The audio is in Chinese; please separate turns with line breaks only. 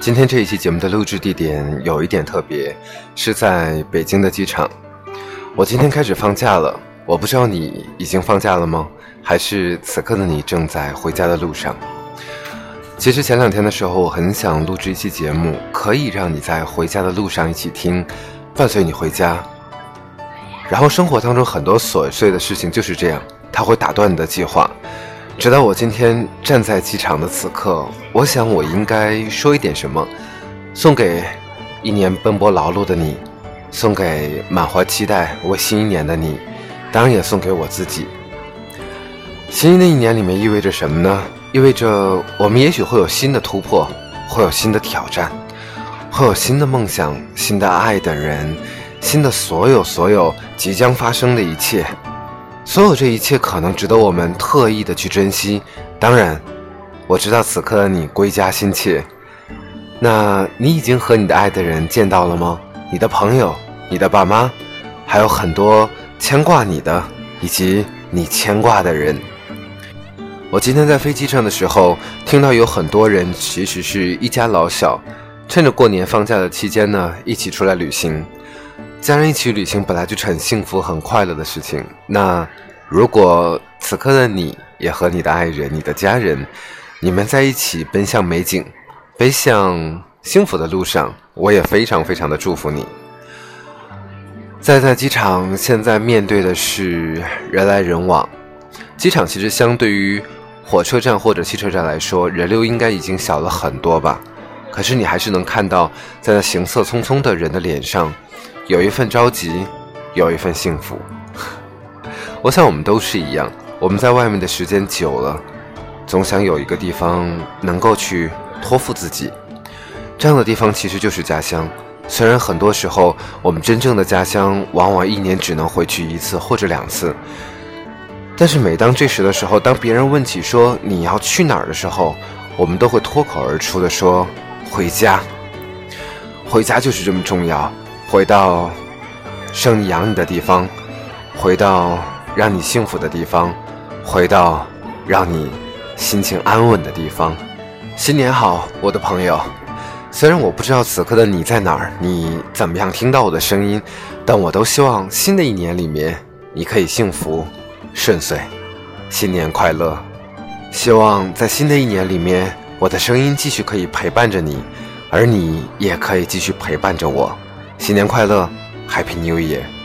今天这一期节目的录制地点有一点特别，是在北京的机场。我今天开始放假了，我不知道你已经放假了吗？还是此刻的你正在回家的路上？其实前两天的时候，我很想录制一期节目，可以让你在回家的路上一起听，伴随你回家。然后生活当中很多琐碎的事情就是这样，它会打断你的计划。直到我今天站在机场的此刻，我想我应该说一点什么，送给一年奔波劳碌的你，送给满怀期待为新一年的你，当然也送给我自己。新的一年里面意味着什么呢？意味着我们也许会有新的突破，会有新的挑战，会有新的梦想、新的爱的人、新的所有所有即将发生的一切。所有这一切可能值得我们特意的去珍惜。当然，我知道此刻的你归家心切。那你已经和你的爱的人见到了吗？你的朋友、你的爸妈，还有很多牵挂你的以及你牵挂的人。我今天在飞机上的时候，听到有很多人其实是一家老小，趁着过年放假的期间呢，一起出来旅行。家人一起旅行本来就是很幸福、很快乐的事情。那如果此刻的你也和你的爱人、你的家人，你们在一起奔向美景、奔向幸福的路上，我也非常非常的祝福你。在在机场，现在面对的是人来人往。机场其实相对于火车站或者汽车站来说，人流应该已经小了很多吧？可是你还是能看到，在那行色匆匆的人的脸上。有一份着急，有一份幸福。我想我们都是一样，我们在外面的时间久了，总想有一个地方能够去托付自己。这样的地方其实就是家乡。虽然很多时候我们真正的家乡往往一年只能回去一次或者两次，但是每当这时的时候，当别人问起说你要去哪儿的时候，我们都会脱口而出的说：回家。回家就是这么重要。回到生你养你的地方，回到让你幸福的地方，回到让你心情安稳的地方。新年好，我的朋友。虽然我不知道此刻的你在哪儿，你怎么样听到我的声音，但我都希望新的一年里面你可以幸福顺遂，新年快乐。希望在新的一年里面，我的声音继续可以陪伴着你，而你也可以继续陪伴着我。新年快乐，Happy New Year！